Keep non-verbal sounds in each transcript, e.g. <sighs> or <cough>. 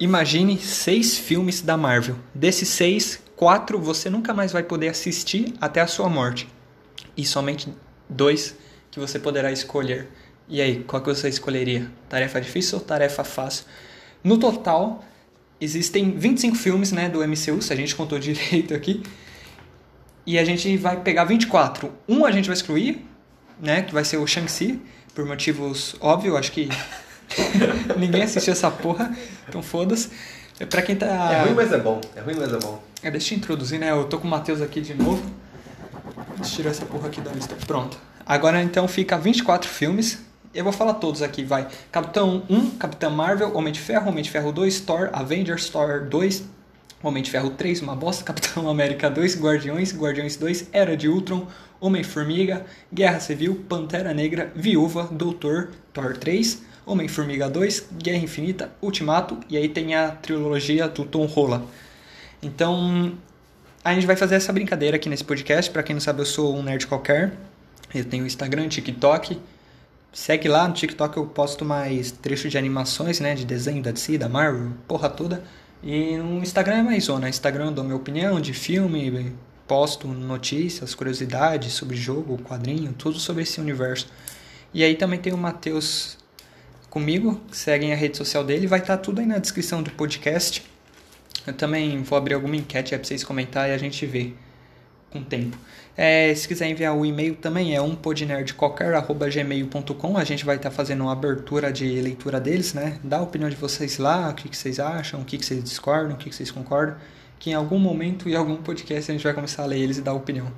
Imagine seis filmes da Marvel. Desses seis, quatro você nunca mais vai poder assistir até a sua morte. E somente dois que você poderá escolher. E aí, qual que você escolheria? Tarefa difícil ou tarefa fácil? No total, existem 25 filmes né, do MCU, se a gente contou <laughs> direito aqui. E a gente vai pegar 24. Um a gente vai excluir, né, que vai ser o Shang-Chi, por motivos óbvios, acho que <laughs> ninguém assistiu essa porra, então foda-se. É pra quem tá. É ruim, mas é bom. É ruim, mas é bom. É, deixa eu introduzir, né? Eu tô com o Matheus aqui de novo. Deixa eu tirar essa porra aqui da lista. Pronto. Agora então fica 24 filmes. Eu vou falar todos aqui, vai. Capitão 1, Capitão Marvel, Homem de Ferro, Homem de Ferro 2, Thor, Avengers, Thor 2, Homem de Ferro 3, uma bosta, <laughs> Capitão América 2, Guardiões, Guardiões 2, Era de Ultron, Homem-Formiga, Guerra Civil, Pantera Negra, Viúva, Doutor, Thor 3, Homem-Formiga 2, Guerra Infinita, Ultimato, e aí tem a trilogia do Tom Holland. Então, a gente vai fazer essa brincadeira aqui nesse podcast. Para quem não sabe, eu sou um nerd qualquer. Eu tenho Instagram, TikTok. Segue lá, no TikTok eu posto mais trechos de animações, né? De desenho da DC, da Marvel, porra toda. E no Instagram é mais zona. Instagram eu dou minha opinião de filme, posto notícias, curiosidades sobre jogo, quadrinho, tudo sobre esse universo. E aí também tem o Matheus comigo, seguem a rede social dele, vai estar tudo aí na descrição do podcast. Eu também vou abrir alguma enquete aí pra vocês comentarem e a gente vê com o tempo. É, se quiser enviar o e-mail também é umpodnerdqualquer.gmail.com A gente vai estar fazendo uma abertura de leitura deles, né? Dá a opinião de vocês lá, o que, que vocês acham, o que, que vocês discordam, o que, que vocês concordam. Que em algum momento, em algum podcast, a gente vai começar a ler eles e dar opinião.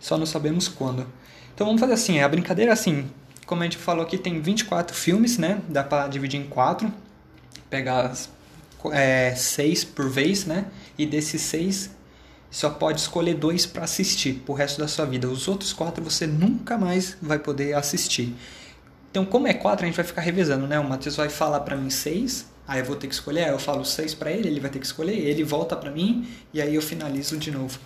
Só não sabemos quando. Então vamos fazer assim, a brincadeira é assim, como a gente falou aqui, tem 24 filmes, né? Dá pra dividir em quatro. Pegar é, seis por vez, né? E desses seis, só pode escolher dois para assistir pro resto da sua vida. Os outros quatro você nunca mais vai poder assistir. Então, como é quatro, a gente vai ficar revezando, né? O Matheus vai falar para mim seis, aí eu vou ter que escolher. Aí eu falo seis para ele, ele vai ter que escolher. Ele volta para mim e aí eu finalizo de novo.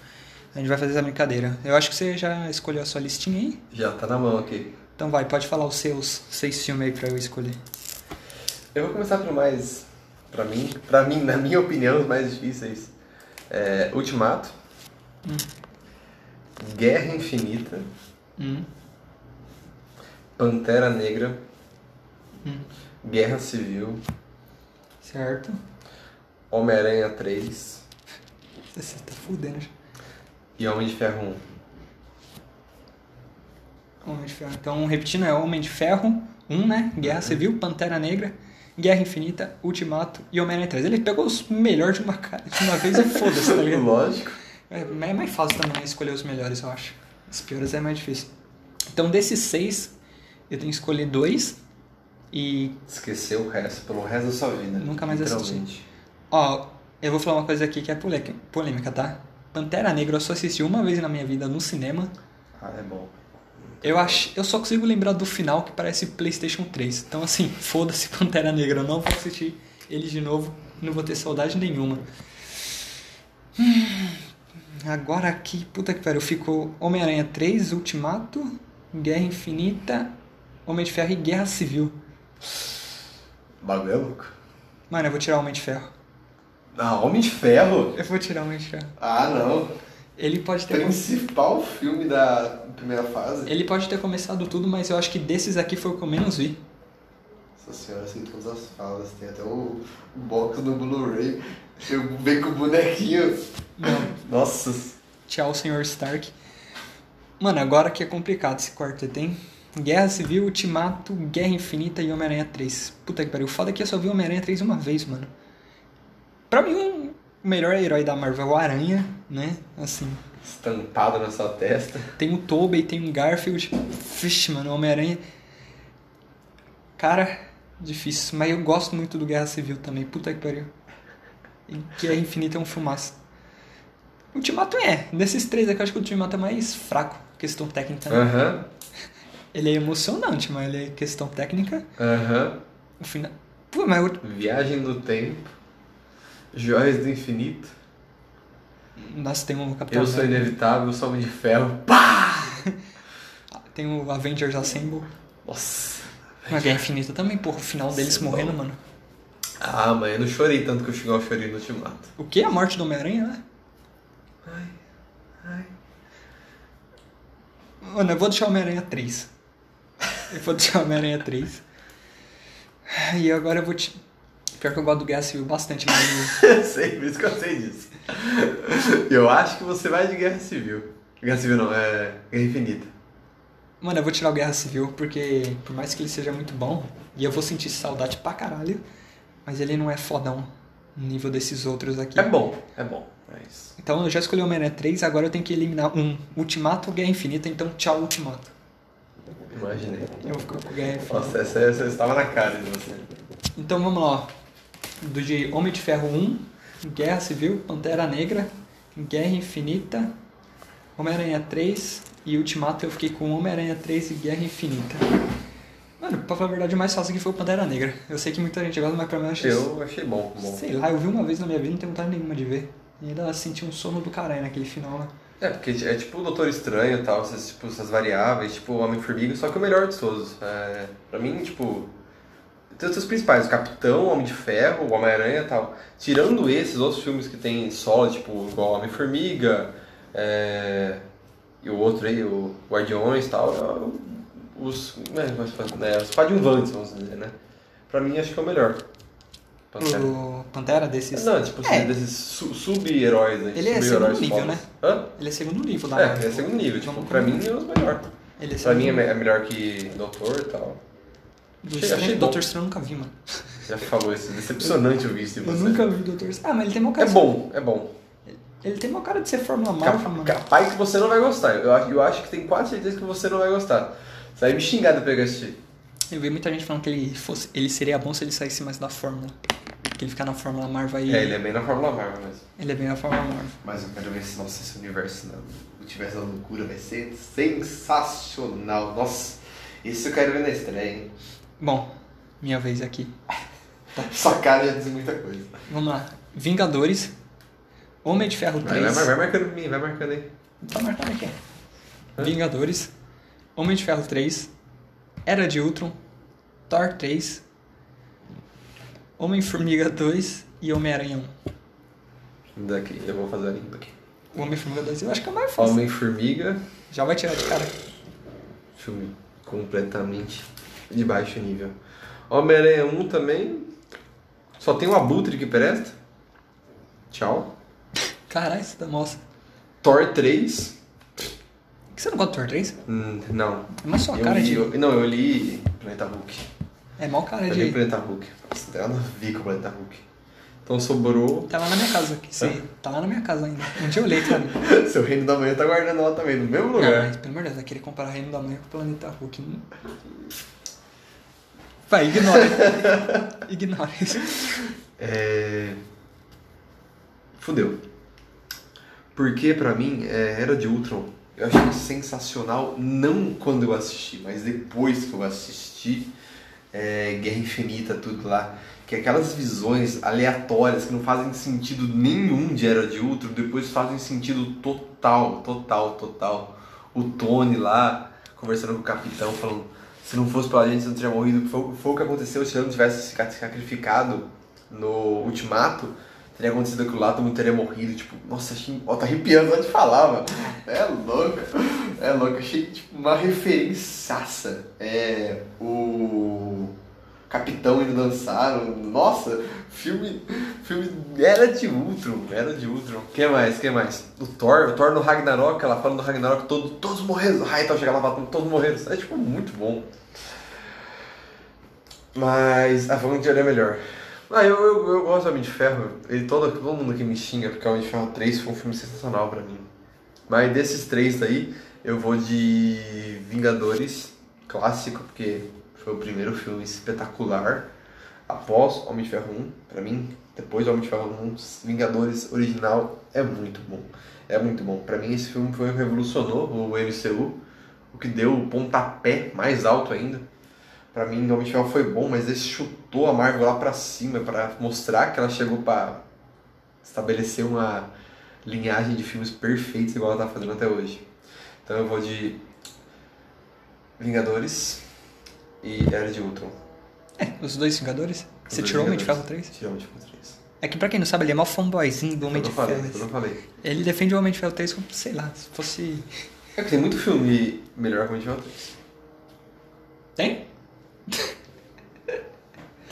A gente vai fazer essa brincadeira. Eu acho que você já escolheu a sua listinha aí? Já tá na mão aqui. Então vai, pode falar os seus seis filmes aí pra eu escolher. Eu vou começar pelo mais, pra mim, pra mim, na minha opinião, os mais difíceis. É, Ultimato. Hum. Guerra Infinita. Hum. Pantera Negra. Hum. Guerra Civil. Certo. Homem-Aranha 3. Você tá fudendo já. E Homem de Ferro 1. Homem de Ferro. Então, repetindo, é Homem de Ferro 1, né? Guerra Civil, Pantera Negra, Guerra Infinita, Ultimato e Homem-Aranha 3. Ele pegou os melhores de uma, de uma vez e foda-se, tá ligado? Lógico. É, é mais fácil também escolher os melhores, eu acho. Os piores é mais difícil. Então, desses seis, eu tenho que escolher dois. E, Esqueceu o resto, pelo resto da sua vida. Nunca mais literalmente. ó, eu vou falar uma coisa aqui que é polêmica tá? Pantera Negra eu só assisti uma vez na minha vida no cinema. Ah, é bom. Eu acho, eu só consigo lembrar do final que parece PlayStation 3. Então assim, <laughs> foda-se Pantera Negra, eu não vou assistir ele de novo, não vou ter saudade nenhuma. Hum, <sighs> agora aqui, puta que pariu, ficou Homem-Aranha 3, Ultimato, Guerra Infinita, Homem de Ferro e Guerra Civil. O bagulho é louco. Mano, eu vou tirar o Homem de Ferro. Ah, Homem de Ferro? Eu vou tirar o Homem de Ferro. Ah, não. Ele pode ter Principal filme da primeira fase. ele pode ter começado tudo, mas eu acho que desses aqui foi o que eu menos vi. Nossa senhora, assim, todas as falas. Tem até o, box do Blu-ray. Eu Vem com o bonequinho. Não. Nossa. Tchau, senhor Stark. Mano, agora que é complicado esse quarteto, hein? Guerra Civil, Ultimato, Guerra Infinita e Homem-Aranha 3. Puta que pariu. O foda é que eu só vi Homem-Aranha 3 uma vez, mano. Pra mim, o melhor herói da Marvel é o Aranha, né? Assim. Estampado na sua testa. Tem o Tobey, tem o Garfield. Vixe, mano, o Homem-Aranha. Cara, difícil. Mas eu gosto muito do Guerra Civil também. Puta que pariu. E Guerra Infinita é um filmaço. Ultimato é. Desses três aqui, eu acho que o Ultimato é mais fraco. Questão técnica. né? Aham. Ele é emocionante, mas ele é questão técnica. Aham. O final. Pô, mas Viagem no tempo. Joias do Infinito. Nossa, tem o Capitão Eu sou América. inevitável, eu sou Homem de Ferro. <laughs> Tem o Avengers Assemble. Nossa. Uma Guerra Infinita também, porra. O final deles Sim, morrendo, bom. mano. Ah, mas eu não chorei tanto que eu cheguei ao chorei no Ultimato. O que? A morte do Homem-Aranha, né? Ai, ai. Mano, eu vou deixar o Homem-Aranha 3. <laughs> Eu vou deixar o Homem-Aranha 3. E agora eu vou te. Pior que eu gosto do Guerra Civil bastante, mas. <laughs> sei, por isso que eu sei disso. Eu acho que você vai de Guerra Civil. Guerra Civil não, é Guerra Infinita. Mano, eu vou tirar o Guerra Civil porque, por mais que ele seja muito bom, e eu vou sentir saudade pra caralho, mas ele não é fodão no nível desses outros aqui. É bom, é bom. Mas... Então eu já escolhi o Homem-Aranha 3, agora eu tenho que eliminar um Ultimato ou Guerra Infinita, então tchau Ultimato. Imaginei. Eu vou ficar com Guerra Infinita. Nossa, essa, essa estava na cara de você. Então vamos lá. ó. Do de Homem de Ferro 1, Guerra Civil, Pantera Negra, Guerra Infinita, Homem-Aranha 3 e Ultimato eu fiquei com Homem-Aranha 3 e Guerra Infinita. Mano, pra falar a verdade, o mais fácil aqui foi o Pantera Negra. Eu sei que muita gente gosta, mas pra mim eu achei. Eu achei bom, bom. Sei lá, eu vi uma vez na minha vida, não tenho vontade nenhuma de ver. E ainda senti um sono do caralho naquele final, né? É, porque é tipo o Doutor Estranho e tal, essas, tipo, essas variáveis, tipo o Homem-Formiga, só que o melhor de todos. É, pra mim, tipo, tem os seus principais, o Capitão, o Homem de Ferro, o Homem-Aranha e tal. Tirando esses outros filmes que tem solo, tipo, igual Homem-Formiga, é, e o outro aí, o Guardiões e tal, é, os, né, né, os coadjuvantes, vamos dizer, né? Pra mim, acho que é o melhor. Pantera. O Pantera desses. Não, tipo assim, É. desses su- sub-heróis aí. Ele é segundo nível, né? Hã? Ele é segundo nível da É, ele é segundo nível. Tipo, pra mim é os melhor. Ele é Pra mim é, é melhor que Doutor e tal. Do achei- Estranho. Doutor Estranho eu nunca vi, mano. Já falou isso, decepcionante ouvir isso de Eu nunca vi o Doutor Estranho. Ah, mas ele tem uma É cara. bom, é bom. Ele tem uma cara de ser Fórmula Marvel, Cap- mano. Capaz que você não vai gostar. Eu acho, eu acho que tem quase certeza que você não vai gostar. Você vai me xingar depois que eu assistir. Eu vi muita gente falando que ele, fosse, ele seria bom se ele saísse mais da Fórmula. Que ele ficar na Fórmula Marvel aí. É, ele é bem na Fórmula Marvel mesmo. ele é bem na Fórmula Marvel. Mas eu quero ver se, nossa, esse universo não, multiverso da loucura vai ser sensacional. Nossa, isso eu quero ver na estreia, hein? Bom, minha vez aqui. <laughs> Sua cara já diz muita coisa. Vamos lá. Vingadores. Homem de Ferro Vai, 3. vai, vai marcando pra mim, vai marcando aí. Tá marcado aqui. Hã? Vingadores. Homem de Ferro 3. Era de Ultron. Thor 3. Homem-Formiga 2 e Homem-Aranha 1. Daqui, eu vou fazer a limpa aqui. O Homem-Formiga 2 eu acho que é o mais fácil. Homem-Formiga, Já vai tirar de cara. filme completamente de baixo nível. Homem-Aranha 1 também. Só tem o Abutre que presta. Tchau. Caralho, você tá mostra. Thor 3. Por que você não gosta do Thor 3? Hum, não. É mais sua Eu cara li- de. eu- não, eu li Planeta Hulk. É mal cara Eu li de. Planeta Hulk. Nossa, não tem nada a ver com o Planeta Hulk. Então sobrou. Tá lá na minha casa. Que você... Tá lá na minha casa ainda. Um dia eu olhei, cara. <laughs> Seu Reino da Manhã tá guardando lá também, no mesmo Não, lugar. mas pelo amor de Deus, vai querer comparar Reino da Manhã com o Planeta Hulk. Não... Vai, ignora. <laughs> ignora isso. É... Fudeu. Porque pra mim, é, Era de Ultron, eu achei sensacional, não quando eu assisti, mas depois que eu assisti é, Guerra Infinita, tudo lá. Que aquelas visões aleatórias que não fazem sentido nenhum de Era de Ultron, depois fazem sentido total, total, total. O Tony lá, conversando com o capitão, falando, se não fosse pela gente, você não teria morrido. Foi, foi o que aconteceu se ele não tivesse se sacrificado no Ultimato, teria acontecido aquilo lá, todo mundo teria morrido. Tipo, nossa, achei. Ó, tá arrepiando só de falar, mano. É louco. É louco. Achei tipo, uma referenciaça. É. O. Capitão indo dançar. Nossa, filme. Filme. Era de Ultron. Era de Ultron. que mais? que mais? O Thor. O Thor no Ragnarok. Ela fala no Ragnarok todo, todos morreram. Aí então chega lá e todos morreram. É tipo muito bom. Mas. Vamos de olhar melhor. Ah, eu, eu, eu gosto do Homem de Ferro. Ele, todo, todo mundo que me xinga porque o Homem de Ferro 3 foi um filme sensacional pra mim. Mas desses três daí, eu vou de Vingadores clássico, porque foi o primeiro filme espetacular. Após Homem de Ferro 1, pra mim, depois do Homem de Ferro 1, Vingadores original é muito bom. É muito bom. Pra mim, esse filme foi revolucionou o MCU, o que deu o pontapé mais alto ainda. Pra mim, Homem de Ferro foi bom, mas ele chutou a Marvel lá pra cima pra mostrar que ela chegou pra estabelecer uma linhagem de filmes perfeitos igual ela tá fazendo até hoje. Então eu vou de Vingadores e Era de Ultron. É, os dois Vingadores. Você Os tirou o Homem de Ferro Vingadores. 3? Tirou o Homem de Ferro 3. É que pra quem não sabe, ele é mó fanboyzinho do Homem Eu de falei, Ferro. eu não falei. Ele defende o Homem de Ferro 3 como, sei lá, se fosse. É que tem muito filme melhor que o Homem de Ferro 3. Tem? <laughs>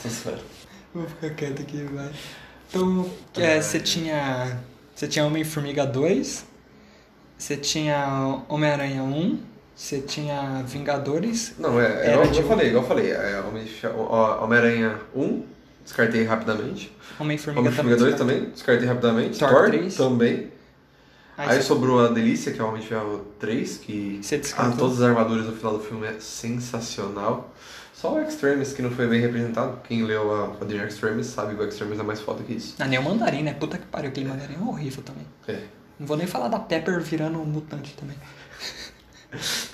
Tô sério. Vou ficar quieto aqui, vai. Então, é, você tinha. Você tinha Homem-Formiga 2, você tinha Homem-Aranha 1, você tinha Vingadores. Não, é, é Era igual de- eu falei, igual eu falei. É, Homem Homem-Aranha 1, descartei rapidamente. Homem-Formiga 2 também. também, descartei rapidamente. Thor Thor 3. também. Aí, Aí você- sobrou a Delícia, que é o Homem de Ferro 3, que ah, todas as armaduras no final do filme é sensacional. Só o Extremis que não foi bem representado. Quem leu a quadrinha Extremis sabe que o Extremis é mais foda que isso. Ah, nem o Mandarim, né? Puta que pariu, aquele Mandarim é horrível também. É. Não vou nem falar da Pepper virando um mutante também.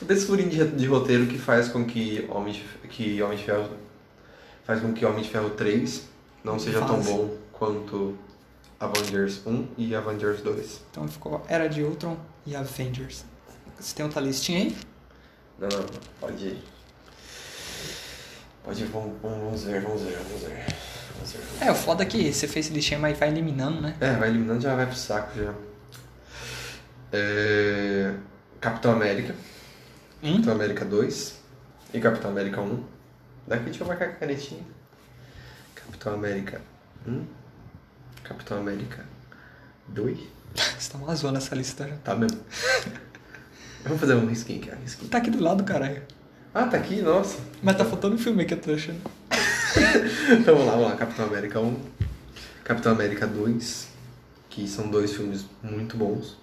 Desse furinho de, de roteiro que faz com que Homem de, que Homem de Ferro faz com que Homem de Ferro 3 não seja tão Vaze. bom quanto Avengers 1 e Avengers 2. Então ficou Era de Ultron e Avengers. Você tem outra listinha aí? Não, não, pode ir. Pode ir, vamos, vamos vamos ver, vamos ver, vamos ver. Vamos ver. É, o foda é que você fez listinha, mas vai eliminando, né? É, vai eliminando já vai pro saco já. É... Capitão América, Hum? Capitão América 2 e Capitão América 1. Daqui deixa eu marcar com a canetinha. Capitão América 1, Capitão América 2. <laughs> Você tá uma zona essa lista já. Tá mesmo. Vamos fazer um risquinho aqui, ó, risquinho. Tá aqui do lado, caralho. Ah, tá aqui, nossa. Mas tá faltando um filme que eu tô achando. <laughs> Então vamos lá, vamos lá. Capitão América 1, Capitão América 2, que são dois filmes muito bons.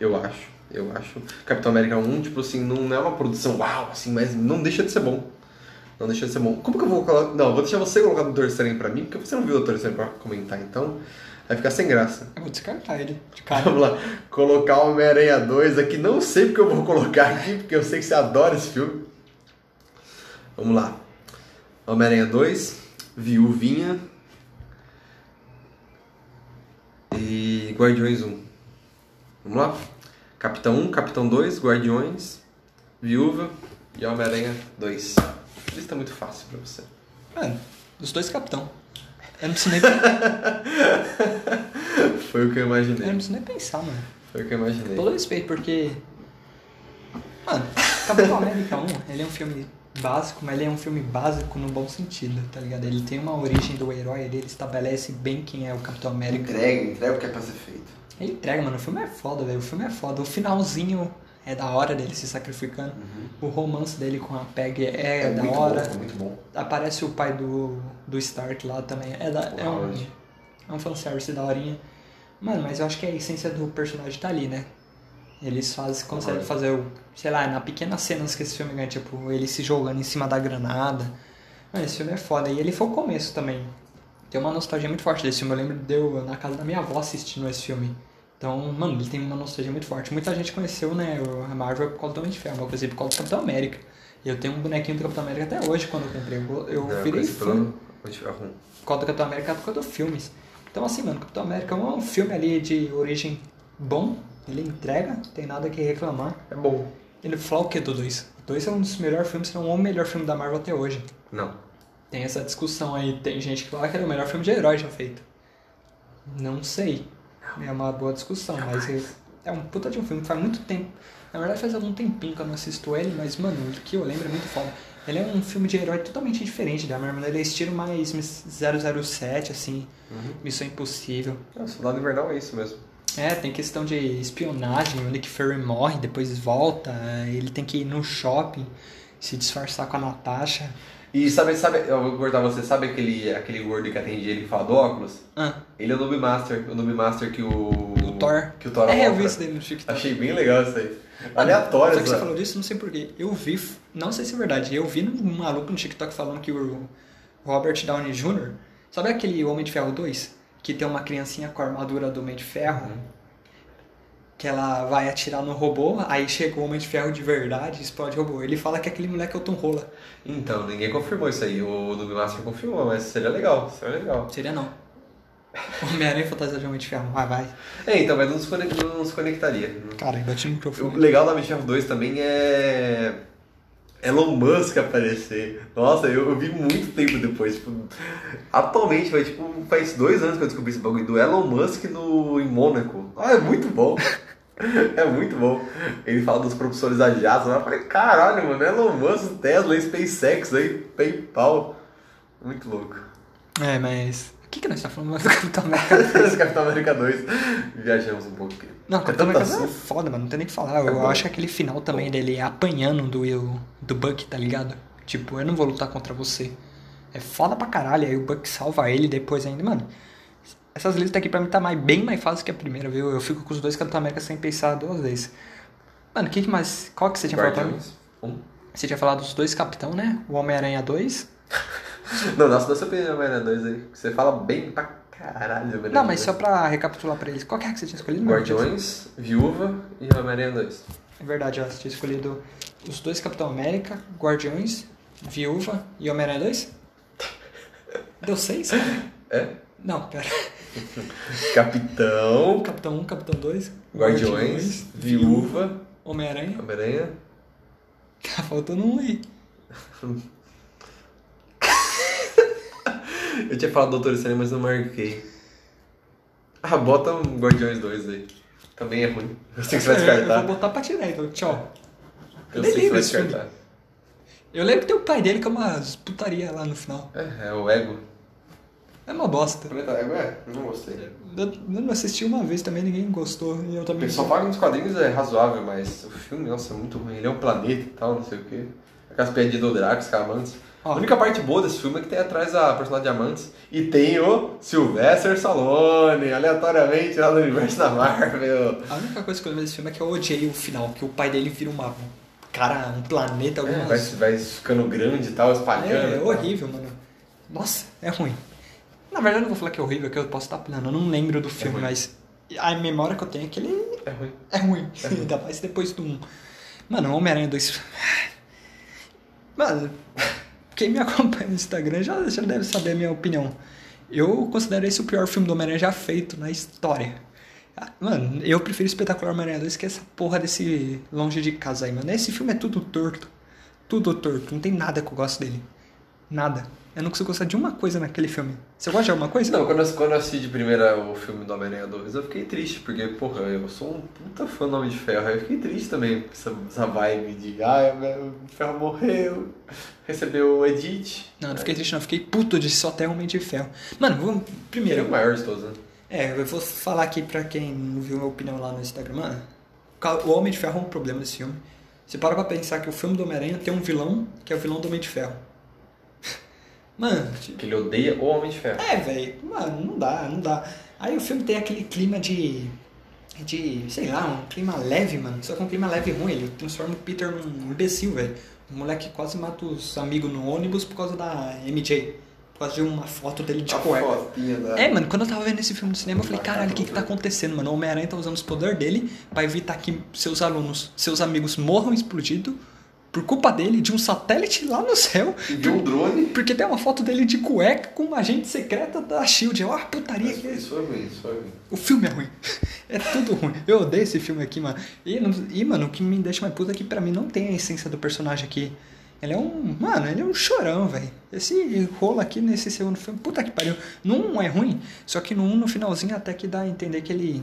Eu acho, eu acho. Capitão América 1, tipo assim, não é uma produção uau, assim, mas não deixa de ser bom. Não deixa de ser bom. Como que eu vou colocar. Não, vou deixar você colocar o Doutor Estranho pra mim, porque você não viu o Doutor Estranho pra comentar, então vai ficar sem graça. Eu vou descartar ele de <laughs> cara. Vamos lá, colocar o Homem-Aranha 2 aqui, não sei porque eu vou colocar aqui, porque eu sei que você adora esse filme. Vamos lá. Homem-Aranha 2, Viuvinha e Guardiões 1. Vamos lá? Capitão 1, Capitão 2, Guardiões, Viúva e Homem-Aranha 2. Lista muito fácil pra você. Mano, os dois capitão. Eu não preciso nem, <laughs> Foi o que eu eu não imaginei. preciso nem pensar, mano. Foi o que eu imaginei. Todo respeito, porque. Mano, Capitão América 1, ele é um filme básico, mas ele é um filme básico no bom sentido, tá ligado? Ele tem uma origem do herói, ele estabelece bem quem é o Capitão América. Entrega, entrega o que é pra ser feito. Ele entrega, mano. O filme é foda, velho. O filme é foda. O finalzinho é da hora dele se sacrificando. O romance dele com a Peg é, da muito hora. bom, é muito bom. Aparece o pai do, do Stark lá também. É, da, é um, é um fanservice da horinha. Mano, mas eu acho que a essência do personagem tá ali, né? Eles fazem, conseguem Howard. fazer, o, sei lá, na pequenas cenas que esse filme ganha, tipo, ele se jogando em cima da granada. Mano, esse filme é foda. E ele foi o começo também. Tem uma nostalgia muito forte desse filme. Eu lembro de eu na casa da minha avó assistindo esse filme. Então, mano, ele tem uma nostalgia muito forte. Muita gente conheceu, né, o- a Marvel por causa do Homem de Ferro, conheci por causa do Capitão América. E eu tenho um bonequinho do Capitão América até hoje, quando eu comprei. Eu, eu Não, virei fã pelo Homem de Ferro 1. por causa do Capitão América, por causa dos filmes. Então, assim, mano, Capitão América é um filme ali de origem bom, ele entrega, tem nada que reclamar. É bom. Ele fala o que do 2? O 2 é um dos melhores filmes, se não o melhor filme da Marvel até hoje. Não. Tem essa discussão aí, tem gente que fala que ele é o melhor filme de herói já feito. Não sei. É uma boa discussão, mas é- é um puta de um filme que faz muito tempo. Na verdade faz algum tempinho que eu não assisto ele, mas mano, o que eu lembro é muito foda. Ele é um filme de herói totalmente diferente da Marvel, ele é estilo mais 007, assim, Missão Impossível. Não, Soldado Invernal é isso mesmo. É, tem questão de espionagem, o Nick Fury morre, depois volta, ele tem que ir no shopping, se disfarçar com a Natasha. E sabe, sabe, eu vou cortar você, sabe aquele, aquele gordo que atende ele que fala do óculos? Ah, Ele é o Noob Master, o Noob Master que o... o Thor. Que o Thor É, eu vi isso dele no TikTok. Achei bem legal isso aí. Aleatório, Só que você sabe? falou disso, não sei porquê. Eu vi, não sei se é verdade, eu vi um maluco no TikTok falando que o Robert Downey Jr., sabe aquele Homem de Ferro 2? Que tem uma criancinha com a armadura do Homem de Ferro? Que ela vai atirar no robô, aí chega o Homem de Ferro de verdade e explode o robô. Ele fala que aquele moleque é o Tom Holland. Então, ninguém confirmou isso aí. O Noob Master confirmou, mas seria legal, seria legal. Seria não. <laughs> Homem-Aranha fantasia de Homem de Ferro. Vai, vai. É, então, mas não se, conect- não se conectaria. Cara, bati no O microfone. legal da Homem de Ferro 2 também é... Elon Musk aparecer. Nossa, eu, eu vi muito tempo depois. Tipo, atualmente, vai, tipo, faz dois anos que eu descobri esse bagulho do Elon Musk no, em Mônaco. Ah, é muito bom. <laughs> É muito bom. Ele fala dos professores asiáticos. Eu falei, caralho, mano, Elon Musk, Tesla, SpaceX aí, PayPal. Muito louco. É, mas. O que, que nós estamos falando do Capitão América 2? <laughs> Capitão América 2. Viajamos um pouco aqui. Não, É Capitão tanta América 2 é foda, mano. Não tem nem o que falar. Eu É bom. acho aquele final também dele apanhando do Will, do Buck, tá ligado? Tipo, eu não vou lutar contra você. É foda pra caralho. Aí o Buck salva ele depois ainda. Mano, essas listas aqui pra mim tá mais, bem mais fácil que a primeira, viu? Eu fico com os dois Capitão América sem pensar duas vezes. Mano, o que, que mais. Qual que você tinha falado pra mim? Guardiões. Um. Você tinha falado dos dois Capitão, né? O Homem-Aranha 2. <laughs> Não, nossa, dá sua opinião, Homem-Aranha 2 aí. Você fala bem pra caralho, Homem-Aranha Não, mas 2. só pra recapitular pra eles. Qual que é que você tinha escolhido? Guardiões, Viúva e Homem-Aranha 2. É verdade, ó. Você tinha escolhido os dois Capitão América, Guardiões, Viúva e Homem-Aranha 2? <laughs> Deu seis? É? Não, pera. <laughs> Capitão, Capitão 1, Capitão 2, Guardiões, Viúva, Homem-Aranha. Homem-Aranha. Tá faltando um aí. <laughs> Eu tinha falado Doutor Estranho, mas não marquei. Ah, bota um Guardiões 2 aí. Também é ruim. Eu sei que você vai <laughs> Eu descartar. vou botar pra tirar, então. Tchau. Eu nem sei que você vai desse filme. descartar. Eu lembro que tem o pai dele que é umas putaria lá no final. É, é o Ego. É uma bosta. Planeta Ego é? Eu não gostei. Eu, eu não assisti uma vez também, ninguém gostou. E eu O também. pessoal fala que nos quadrinhos é razoável, mas o filme, nossa, é muito ruim. Ele é um planeta e tal, não sei o quê. Aquelas piadinhas do Drax, Camantes. Ó. A única parte boa desse filme é que tem atrás a personagem Diamantes e tem o Sylvester Stallone, aleatoriamente lá no universo da Marvel. A única coisa que eu lembro desse filme é que eu odiei o final, que o pai dele vira uma. um Cara, um planeta, É, algumas. vai, vai ficando grande e tal, espalhando. É, é horrível, mano. Nossa, é ruim. Na verdade, eu não vou falar que é horrível, que eu posso estar pilando. Eu não lembro do filme, ruim. mas a memória que eu tenho é que ele É ruim. é ruim. Ainda mais depois do 1. Mano, Homem-Aranha 2. Mano, quem me acompanha no Instagram já, já deve saber a minha opinião. Eu considero esse o pior filme do Homem-Aranha já feito na história. Ah, Mano, eu prefiro Espetacular Homem-Aranha 2 que essa porra desse Longe de Casa aí, mano. Esse filme é tudo torto. Tudo torto. Não tem nada que eu gosto dele. Nada. Eu não consigo gostar de uma coisa naquele filme. Você gosta de alguma coisa? Não, quando eu, quando eu assisti de primeira o filme do Homem-Aranha 2, eu fiquei triste, porque, porra, eu sou um puta fã do Homem de Ferro. Aí eu fiquei triste também essa, essa vibe de, ai, o Ferro morreu, recebeu o Edith. Não, não fiquei triste, não. Fiquei puto de só ter Homem de Ferro. Mano, vamos. Ele é Primeiro, o maior de todos, né? É, eu vou falar aqui pra quem não viu minha opinião lá no Instagram. Mano, o Homem de Ferro é um problema desse filme. Você para pra pensar que o filme do Homem-Aranha tem um vilão, que é o vilão do Homem de Ferro. Mano, tipo, Que ele odeia o Homem de Ferro. é, velho, mano, não dá, não dá. Aí o filme tem aquele clima de. de. sei lá, um clima leve, mano. Só que é um clima leve ruim. Ele transforma o Peter num imbecil, velho. Um moleque que quase mata os amigos no ônibus por causa da MJ. Por causa de uma foto dele de A cueca. fotinha. É, mano, quando eu tava vendo esse filme no cinema, eu falei, caralho, o que que tá acontecendo, mano? O Homem-Aranha tá usando os poderes dele pra evitar que seus alunos, seus amigos morram explodidos por culpa dele, de um satélite lá no céu. E viu um drone. Porque tem uma foto dele de cueca com uma agente secreta da SHIELD. Ó, putaria Isso, que é isso foi ruim, isso foi ruim. o filme é ruim. <laughs> É tudo ruim. Eu odeio esse filme aqui, mano. E, e, mano, o que me deixa mais puto é que pra mim não tem a essência do personagem aqui. Ele é um. Mano, ele é um chorão, velho. Esse rolo aqui nesse segundo filme, puta que pariu. No 1 é ruim, só que no 1, no finalzinho, até que dá a entender que ele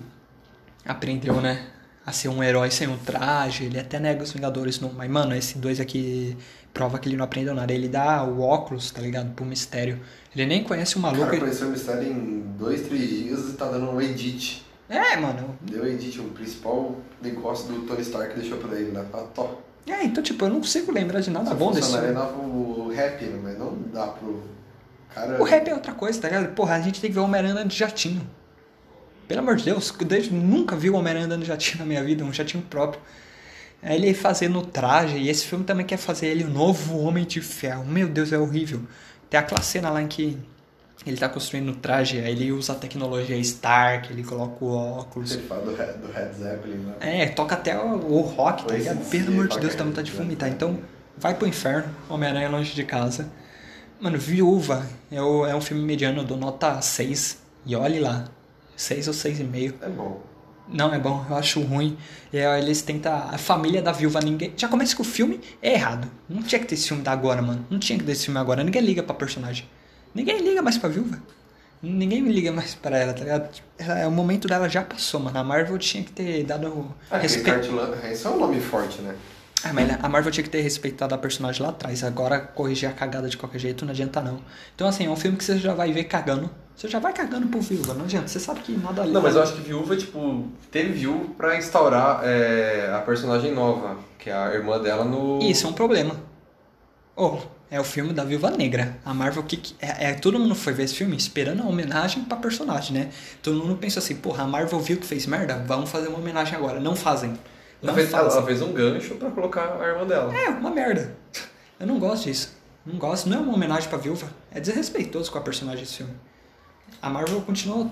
aprendeu, né? A ser um herói sem um traje. Ele até nega os Vingadores no 1. Mas, mano, esse 2 aqui prova que ele não aprendeu nada. Ele dá o óculos, tá ligado? Pro mistério. Ele nem conhece o maluco. cara ele- conheceu o mistério em dois, três dias e tá dando um edit. É, mano, Deu edit, o principal negócio do Tony Stark deixou pra ele, né? Ah, tó. É, então, tipo, eu não consigo lembrar de nada Se bom desse filme. dava o rap, né? mas não dá pro cara... O rap é outra coisa, tá ligado? Porra, a gente tem que ver o Homem-Aranha de jatinho. Pelo amor de Deus, eu desde, nunca vi o Homem-Aranha andando de jatinho na minha vida, um jatinho próprio. Aí ele fazendo o traje, e esse filme também quer fazer ele o novo Homem de Ferro. Meu Deus, é horrível. Tem aquela cena lá em que ele tá construindo o traje, aí ele usa a tecnologia Stark, ele coloca o óculos. Ele fala do, Red- do Red Zeppelin, né? É, toca até o, o rock, tá ligado? Pelo amor de Deus, dá aí, vontade de né? vomitar. Então, vai pro inferno, Homem-Aranha longe de casa. Mano, Viúva é, o- é um filme mediano, eu dou nota 6. E olhe lá, 6 ou 6,5. É bom. Não é bom, eu acho ruim. E aí eles tentam. A família da viúva, ninguém. Já começa que o filme é errado. Não tinha que ter esse filme da agora, mano. Não tinha que ter esse filme agora. Ninguém liga pra personagem. Ninguém liga mais pra viúva. Ninguém me liga mais pra ela, tá ligado? É, o momento dela já passou, mano. A Marvel tinha que ter dado Ah, respeito. respeito. Esse é um nome forte, né? Ah, mas a Marvel tinha que ter respeitado a personagem lá atrás. Agora corrigir a cagada de qualquer jeito não adianta não. Então assim, é um filme que você já vai ver cagando. Você já vai cagando por viúva, não adianta. Você sabe que nada ali. Não, mas eu acho que Viúva, tipo, teve Viúva pra instaurar é, a personagem nova, que é a irmã dela no... Isso é um problema. Oh, é o filme da Viúva Negra. A Marvel que, que- é, é- todo mundo foi ver esse filme esperando a homenagem pra personagem, né? Todo mundo pensa assim, porra, a Marvel viu que fez merda, vamos fazer uma homenagem agora. Não fazem. Ela fez, ela, fez um gancho pra colocar a irmã dela. É, uma merda. Eu não gosto disso. Não gosto. Não é uma homenagem pra viúva. É desrespeitoso com a personagem desse filme. A Marvel continua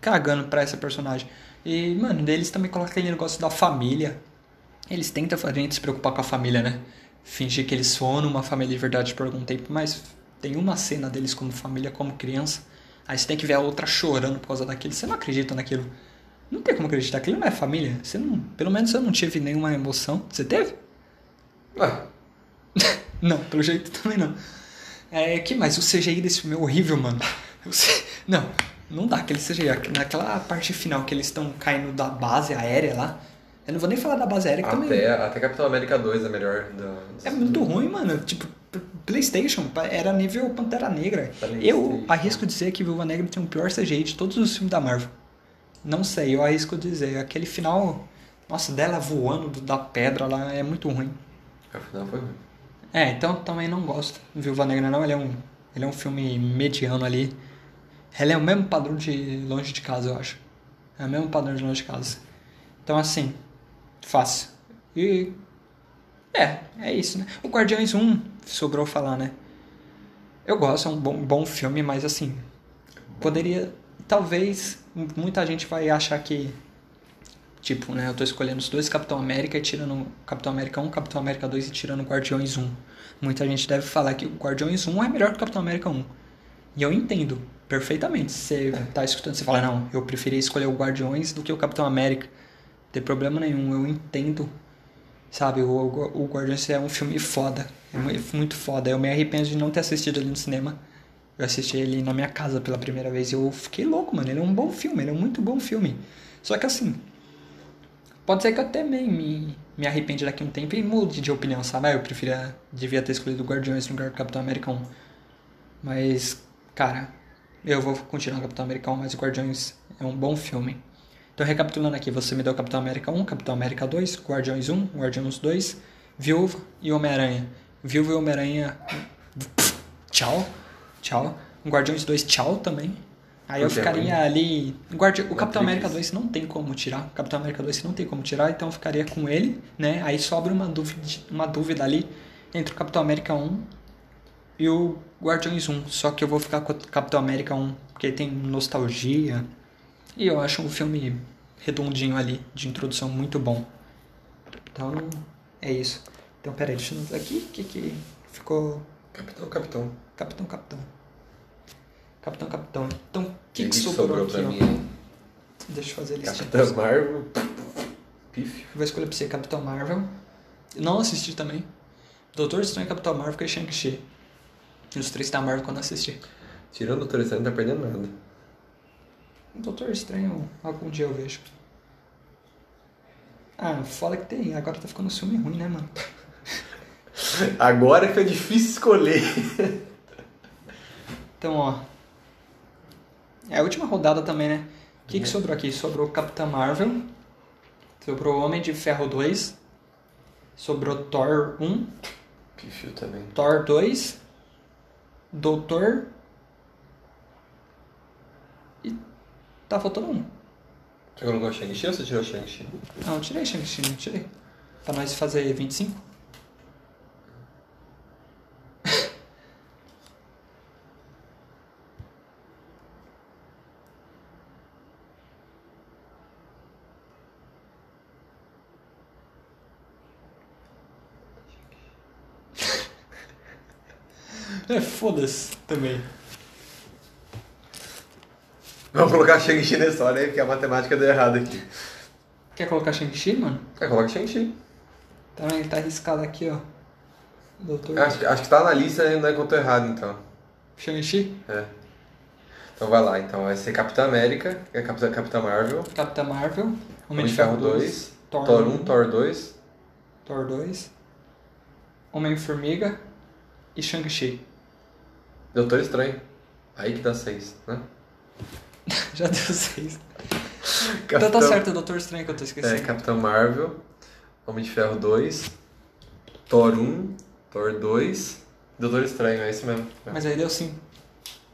cagando pra essa personagem. E, mano, eles também colocam aquele negócio da família. Eles tentam a gente se preocupar com a família, né? Fingir que eles foram uma família de verdade por algum tempo, mas tem uma cena deles como família, como criança. Aí você tem que ver a outra chorando por causa daquilo. Você não acredita naquilo. Não tem como acreditar. Aquilo não é família. Você não, pelo menos eu não tive nenhuma emoção. Você teve? Ué, <laughs> Não, pelo jeito também não. É, que mais? O CGI desse filme é horrível, mano. <laughs> Não, não dá aquele CGI. Naquela parte final que eles estão caindo da base aérea lá. Eu não vou nem falar da base aérea que também. até, até Capitão América 2 é melhor. Da, É muito ruim, mano. Tipo, PlayStation era nível Pantera Negra. Eu arrisco dizer que Viúva Negra tem o pior CGI de todos os filmes da Marvel. Não sei, eu arrisco dizer. Aquele final, nossa, dela voando do- da pedra lá é muito ruim. Afinal foi ruim. É, então também não gosto. Viúva Negra não, ele é um, ele é um filme mediano ali. Ele é o mesmo padrão de Longe de Casa, eu acho. É o mesmo padrão de Longe de Casa. Então assim, fácil. E é, é isso, né? O Guardiões 1 sobrou falar, né? Eu gosto, é um bom, bom filme, mas assim, poderia talvez muita gente vai achar que Tipo, né? Eu tô escolhendo os dois Capitão América e tirando Capitão América 1, Capitão América 2 e tirando Guardiões 1. Muita gente deve falar que o Guardiões 1 é melhor que o Capitão América 1. E eu entendo perfeitamente. Você tá escutando, você fala, não, eu preferia escolher o Guardiões do que o Capitão América. Não tem problema nenhum, eu entendo. Sabe, o, o, Guardiões é um filme foda. É mu- muito foda. Eu me arrependo de não ter assistido ele no cinema. Eu assisti ele na minha casa pela primeira vez e eu fiquei louco, mano. Ele é um bom filme, ele é um muito bom filme. Só que assim, Pode ser que eu também me, me arrepende daqui um tempo e mude de opinião, sabe? Ah, eu preferia, devia ter escolhido o Guardiões no lugar do Capitão América 1. Mas, cara, eu vou continuar Capitão América 1, mas o Guardiões é um bom filme. Então, recapitulando aqui, você me deu Capitão América 1, Capitão América 2, Guardiões 1, Guardiões 2, Viúva e Homem-Aranha. Viúva e Homem-Aranha, tchau, tchau. Guardiões 2, tchau também. Aí eu é ficaria ali. Guardi... O Capitão. América 2 não tem como tirar. O Capitão América 2 não tem como tirar, então eu ficaria com ele, né? Aí sobra uma dúvida, uma dúvida ali entre o Capitão América 1 e o Guardiões 1. Só que eu vou ficar com o Capitão América 1, porque tem nostalgia. E eu acho um filme redondinho ali, de introdução muito bom. Então, é isso. Então, peraí, deixa eu aqui. O que, que ficou. Capitão, Capitão. Capitão, Capitão. Capitão, Capitão. Então, o que, que que sobrou, aqui? pra ó? mim? Deixa eu fazer a listinha. Capitã Marvel. Eu vou escolher pra você Capitão Marvel. Não assisti também. Doutor Estranho, Capitão Marvel e Shang-Chi. Os três da Marvel quando assisti. Tirando o Doutor Estranho, não tá perdendo nada. Doutor Estranho, algum dia eu vejo. Ah, foda que tem. Agora tá ficando um filme ruim, né, mano? <laughs> Agora que é difícil escolher. Então, ó. É a última rodada também, né? O que, que sobrou aqui? Sobrou Capitã Marvel. Sobrou Homem de Ferro 2. Sobrou Thor 1. Pífio também. Thor 2. Doutor. E tá faltando um. Você colocou o Shang-Chi ou você tirou o Shang-Chi? Não, eu tirei Shang-Chi, não tirei. Pra nós fazer 25. É, foda-se também. Vamos colocar Shang-Chi na história aí, porque a matemática deu errado aqui. Quer colocar Shang-Chi, mano? É, coloca Shang-Chi. Também tá arriscado aqui, ó. Doutor Acho, acho que tá na lista e não tô errado, então. Shang-Chi, É. Então vai lá, então vai ser Capitã América, é Capitã, Capitã Marvel, Capitã Marvel, Homem de Ferro 2, Thor, Thor 1, Thor 2, Thor 2, Homem-Formiga e Shang-Chi. Doutor Estranho. Aí que dá 6, né? <laughs> Já deu seis. Então tá certo, é o Doutor Estranho que eu tô É, esquecendo. Capitã Marvel, Homem de Ferro 2, Thor 1, Thor 2, Doutor Estranho, é isso mesmo. Mas aí deu sim.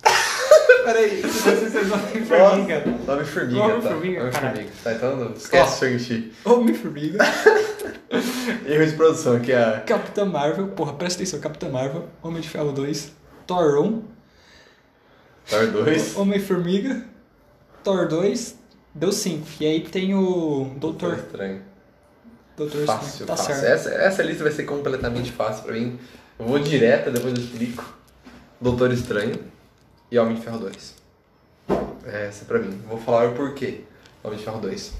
<laughs> Peraí. <laughs> Homem-Formiga. Nome Formiga, Nome tá? Formiga, Nome caralho. Formiga. Tá, então não esquece Shang-Chi. Homem-Formiga. Erro de produção, que é a... Capitã Marvel, porra, presta atenção, Capitã Marvel, Homem de Ferro 2, Thor 1, Thor 2. Homem-Formiga, Thor 2, deu 5. E aí tem o Doutor Doutor, Estranho. Doutor Fácil, Estranho. Tá fácil. certo. Essa, essa lista vai ser completamente fácil pra mim. Eu vou direta, depois eu explico. Doutor Estranho e Homem de Ferro 2. Essa é pra mim. Vou falar o porquê. Homem de Ferro 2.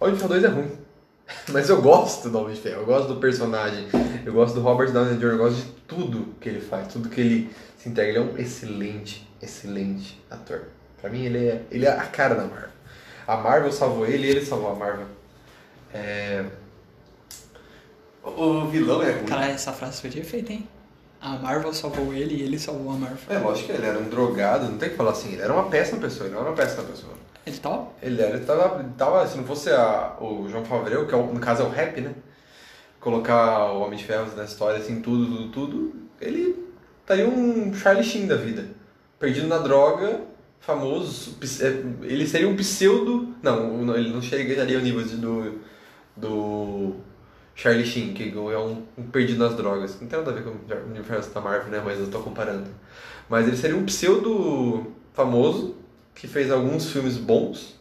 Homem de Ferro 2 é ruim. <laughs> Mas eu gosto do Homem de Ferro, eu gosto do personagem, eu gosto do Robert Downey Jr., eu gosto de tudo que ele faz, tudo que ele se entrega. Ele é um excelente, excelente ator. Pra mim, ele é, ele é a cara da Marvel. A Marvel salvou ele e ele salvou a Marvel. É... O vilão é ruim. Caralho, essa frase foi de efeito, hein? A Marvel salvou ele e ele salvou a Marvel. É lógico que ele era um drogado, não tem que falar assim, ele era uma péssima pessoa, ele não era uma péssima pessoa. Ele tá Ele era, ele tava, ele tava se não fosse a, o João Favreau, que é o- no caso é o rap, né? Colocar o Homem de Ferro na história, assim, tudo, tudo, tudo, ele estaria um Charlie Sheen da vida. Perdido na droga, famoso, é, ele seria um pseudo... Não, ele não chegaria ao nível do, do Charlie Sheen, que é um, um perdido nas drogas. Não tem nada a ver com o universo da Marvel, né? Mas eu tô comparando. Mas ele seria um pseudo famoso, que fez alguns filmes bons,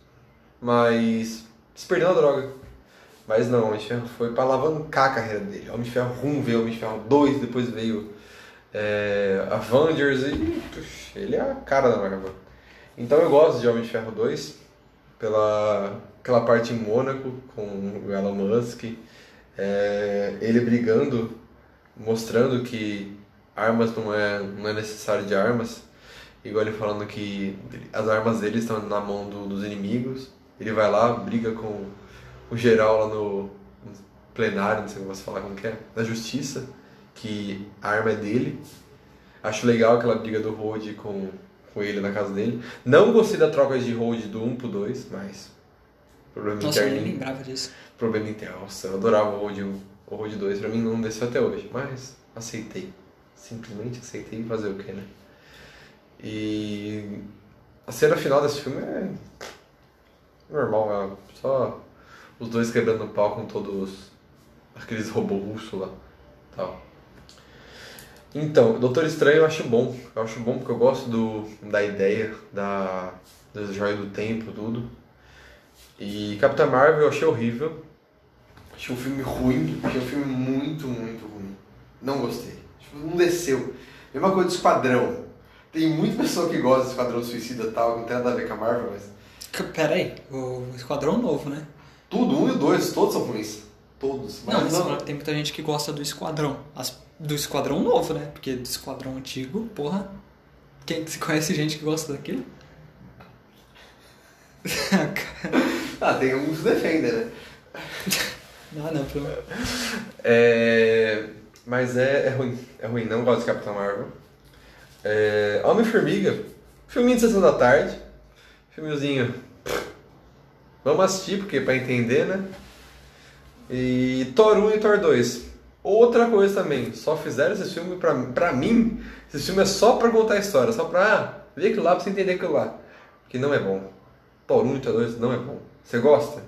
mas se perdeu na droga. Mas não, Homem Ferro foi pra alavancar a carreira dele. Homem de Ferro 1 veio Homem de Ferro 2, depois veio é, Avengers e ele é a cara da Marvel. Então eu gosto de Homem de Ferro 2 pela aquela parte em Mônaco com o Elon Musk, é, ele brigando, mostrando que armas não é, não é necessário de armas, igual ele falando que as armas dele estão na mão do- dos inimigos, ele vai lá, briga com o geral lá no, plenário, não sei como você falar como que é, da justiça, que a arma é dele. Acho legal aquela briga do Road com, com ele na casa dele. Não gostei da troca de Road do 1 pro 2, mas problema Nossa, eu nem interno. lembrava disso. Problema interno. Nossa, eu adorava o Road 1. O Road 2 pra mim não desceu até hoje, mas aceitei. Simplesmente aceitei fazer o que, né? E a cena final desse filme é normal, é só os dois quebrando o pau com todos aqueles robôs russos lá. Tal. Então, Doutor Estranho eu acho bom. Eu acho bom porque eu gosto do, da ideia, da, da joia do tempo, tudo. E Capitã Marvel eu achei horrível. Achei um filme ruim. Achei um filme muito, muito ruim. Não gostei. Tipo, não desceu. Mesma coisa do Esquadrão. Tem muita pessoa que gosta do Esquadrão Suicida e tal, não tem nada a ver com a Marvel, mas... Pera aí, o Esquadrão Novo, né? Tudo, um e dois, todos são ruins. Todos. Não, Mas mas tem muita gente que gosta do Esquadrão. As- do Esquadrão Novo, né? Porque do Esquadrão Antigo, porra... Quem se conhece gente que gosta daquilo? <laughs> Ah, tem alguns que defendem, né? não, não, pelo... É... Mas é, é ruim. É ruim, não gosto de Capitão Marvel. É... Homem-Formiga. Filminho de sessão da tarde. Filmezinho. Vamos assistir, porque pra entender, né? E Thor 1 e Thor 2. Outra coisa também, só fizeram esse filme pra, pra mim. Esse filme é só pra contar a história, só pra ah, ver aquilo lá pra você entender aquilo lá. Que não é bom. Thor 1 e Thor 2 não é bom. Você gosta?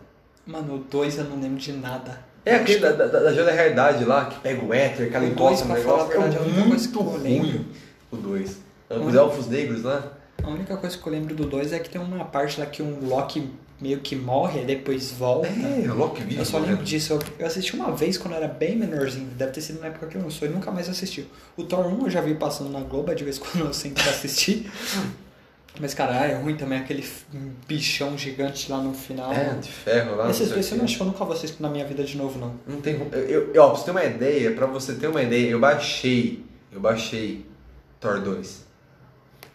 Mano, o 2 eu não lembro de nada. É aquele da, da, da joia da realidade lá, que pega o éter, que ela encosta no negócio. verdade, é a única coisa muito que eu lembro- ruim o 2. Hum. Os elfos negros lá. A única coisa que eu lembro do 2 é que tem uma parte lá que um Loki meio que morre e depois volta. É, o Loki vive. Eu só né? lembro disso. Eu, assisti uma vez quando eu era bem menorzinho. Deve ter sido na época que eu lançou e nunca mais assisti. O Thor 1 eu já vi passando na Globo, de vez em quando eu sento pra assistir. <laughs> Mas, cara, é ruim também aquele bichão gigante lá no final. É, de ferro lá. Esses não dois sei o filmes quê. acho que eu nunca vou assistir na minha vida de novo, não. Não tem. Eu, eu- ó, pra você ter uma ideia, pra você ter uma ideia, eu baixei. Eu baixei Thor 2.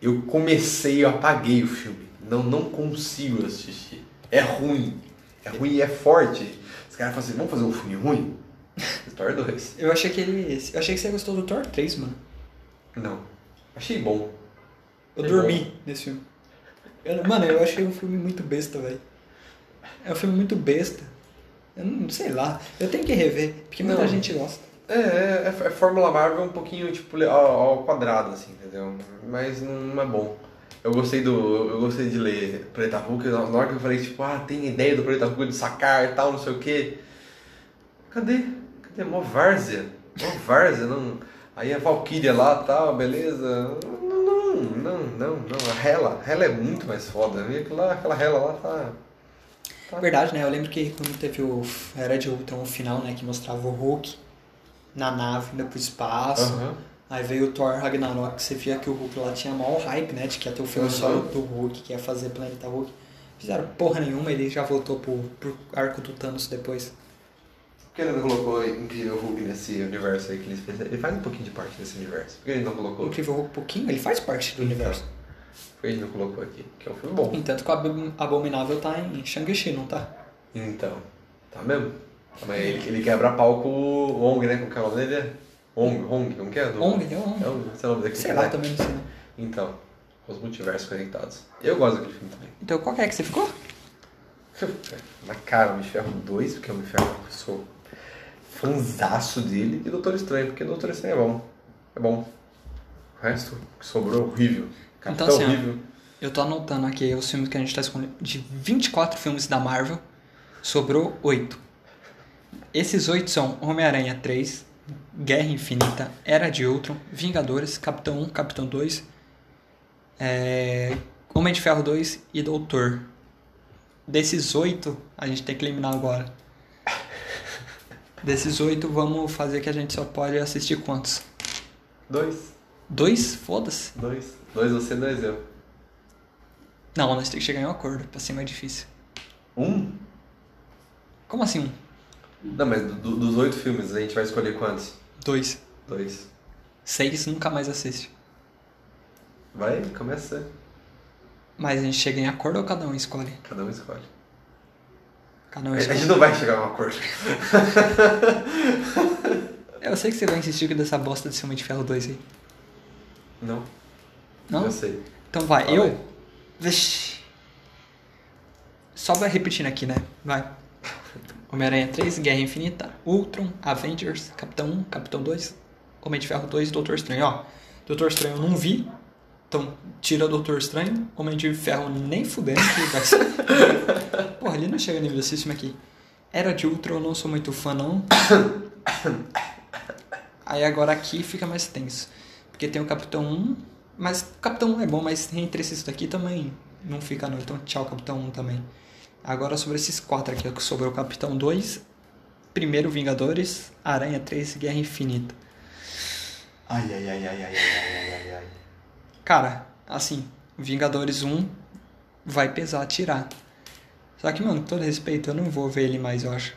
Eu comecei, eu apaguei o filme. Não, não consigo assistir. É ruim. É ruim e é forte. Os caras falam assim, vamos fazer um filme ruim? <laughs> Thor 2. Eu achei que ele. Eu achei que você gostou do Thor 3, mano. Não. Achei bom. Eu É dormi nesse filme. Eu- mano, eu achei um filme muito besta, velho. É um filme muito besta. Eu não sei lá. Eu tenho que rever, porque muita Não. gente gosta. É, é, é Fórmula Marvel um pouquinho, tipo, ao, ao quadrado, assim, entendeu? Mas não é bom. Eu gostei do. Eu gostei de ler Preta Hulk, na hora que eu falei, tipo, ah, tem ideia do Preta Hulk de sacar e tal, não sei o quê. Cadê? Cadê? Mó várzea. Mó várzea, não. Aí a Valkyria lá tal, beleza. Não, não, não, não, não. A Hela, a Hela é muito mais foda. Lá, aquela Hela lá tá. tá- Verdade, né? Eu lembro que quando teve o Era de Ultron, o final, né? Que mostrava o Hulk na nave indo pro espaço. Aham. Aí veio o Thor Ragnarok, que você via que o Hulk lá tinha maior hype, né? De que ia ter o filme Uhum. só do Hulk, que ia fazer Planeta Hulk. Fizeram porra nenhuma, ele já voltou pro, pro arco do Thanos depois. Por que ele não colocou Incrível Hulk nesse universo aí que eles fizeram? Ele faz um pouquinho de parte desse universo. Por que ele não colocou? Incrível Hulk pouquinho, ele faz parte do universo. Por que ele não colocou aqui? Que é um filme bom. Entanto que o Ab- Abominável tá em Shang-Chi, não tá? Então, tá mesmo? Mas ele, ele quebra pau com o Ong, né? Que é o nome dele? Ong, Ong, como que é? Do- Ong, é Ong. É o seu nome daquele Sei cara. lá, também não sei. não. Então, os multiversos conectados. Eu gosto daquele filme também. Então qual que é que você ficou? <laughs> Na cara, de Ferro 2, porque de Ferro eu sou fanzaço dele, e Doutor Estranho, porque Doutor Estranho é bom. É bom. O resto que sobrou é horrível. Capitão Então, assim, horrível. Eu tô anotando aqui os filmes que a gente tá escolhendo. De 24 filmes da Marvel, sobrou 8. Esses 8 são Homem-Aranha 3, Guerra Infinita, Era de Ultron, Vingadores, Capitão 1, Capitão 2, é, Homem de Ferro 2 e Doutor. Desses 8, a gente tem que eliminar agora. Desses 8, vamos fazer que a gente só pode assistir quantos? Dois. Dois? Foda-se. Dois. Dois você, dois eu. Não, nós temos que chegar em um acordo, pra ser mais difícil. Um? Como assim um? Não, mas do- dos oito filmes a gente vai escolher quantos? Dois. Dois. Seis nunca mais assiste. Vai, começa. Mas a gente chega em acordo ou cada um escolhe? Cada um escolhe. Cada um A gente escolhe. não vai chegar a um acordo. <laughs> Eu sei que você vai insistir dessa bosta de Homem de Ferro 2 aí. Não? Não? Eu sei. Então vai, Fala eu. aí. Vixe. Só vai repetindo aqui, né? Vai. Homem-Aranha 3, Guerra Infinita, Ultron, Avengers, Capitão 1, Capitão 2, Homem de Ferro 2 e Doutor Estranho. Ó, Doutor Estranho eu não vi, então tira Doutor Estranho, Homem de Ferro nem fudendo que vai ser. <laughs> Porra, ele não chega nível desse filme aqui. Era de Ultron eu não sou muito fã, não. Aí agora aqui fica mais tenso. Porque tem o Capitão 1, mas o Capitão 1 é bom, mas entre esses daqui também não fica não. Então tchau, Capitão 1 também. Agora sobre esses quatro aqui, é que sobrou Capitão 2, Primeiro Vingadores, Aranha 3 Guerra Infinita. Ai, ai, ai, ai, ai, ai, ai, ai. Cara, assim, Vingadores 1 vai pesar tirar. Só que, mano, todo respeito, eu não vou ver ele mais, eu acho.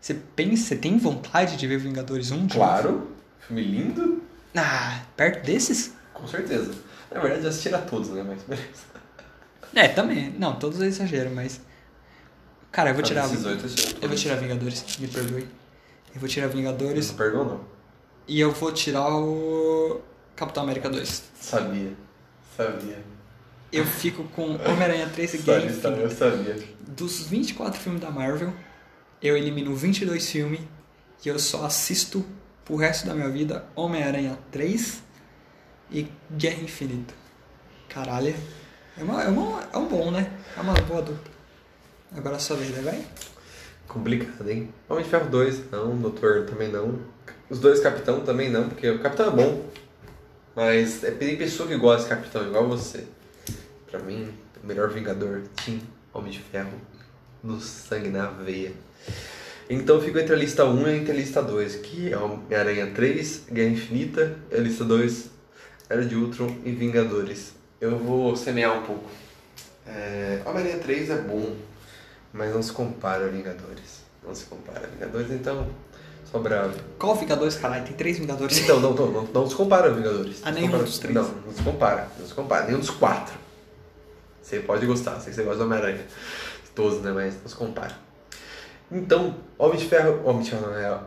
Você pensa, você tem vontade de ver Vingadores 1? Claro. Novo? Filme lindo. Ah, perto desses? Com certeza. Na verdade, já assistiram a todos, né? Mas beleza. É, também. Não, todos é exagero, mas. Cara, eu vou tirar. Eu vou tirar Vingadores, me perdoe. Eu vou tirar Vingadores Não perdoa, não. e eu vou tirar o Capitão América 2. Sabia. Sabia. Eu fico com Homem-Aranha 3 e <laughs> Guerra sabia, eu Infinita. sabia. Dos 24 filmes da Marvel, eu elimino 22 filmes e eu só assisto pro resto da minha vida Homem-Aranha 3 e Guerra Infinita. Caralho. É, uma, é, uma, é um bom, né? É uma boa dupla. Agora a sua vez, vai? Complicado, hein? Homem de Ferro 2, não. Doutor também não. Os dois Capitão também não, porque o Capitão é bom. Mas é, tem pessoa que gosta de Capitão, igual você. Pra mim, o melhor Vingador, Team Homem de Ferro, no sangue na veia. Então fico entre a lista 1 e entre a lista 2, que é Homem-Aranha 3, Guerra Infinita, e a lista 2, Era de Ultron e Vingadores. Eu vou semear um pouco. É, Homem-Aranha 3 é bom, mas não se compara a Vingadores. Não se compara a Vingadores, então. Só bravo. Qual Vingadores, caralho? Tem três Vingadores. Então, não, não, não, não se compara a Vingadores. Ah, Não se nenhum dos três. Não, não se compara. Não se compara. Nenhum dos quatro. Você pode gostar, sei que você gosta do Homem-Aranha. Todos, né? Mas não se compara. Então, Homem de Ferro. Homem de Ferro não é.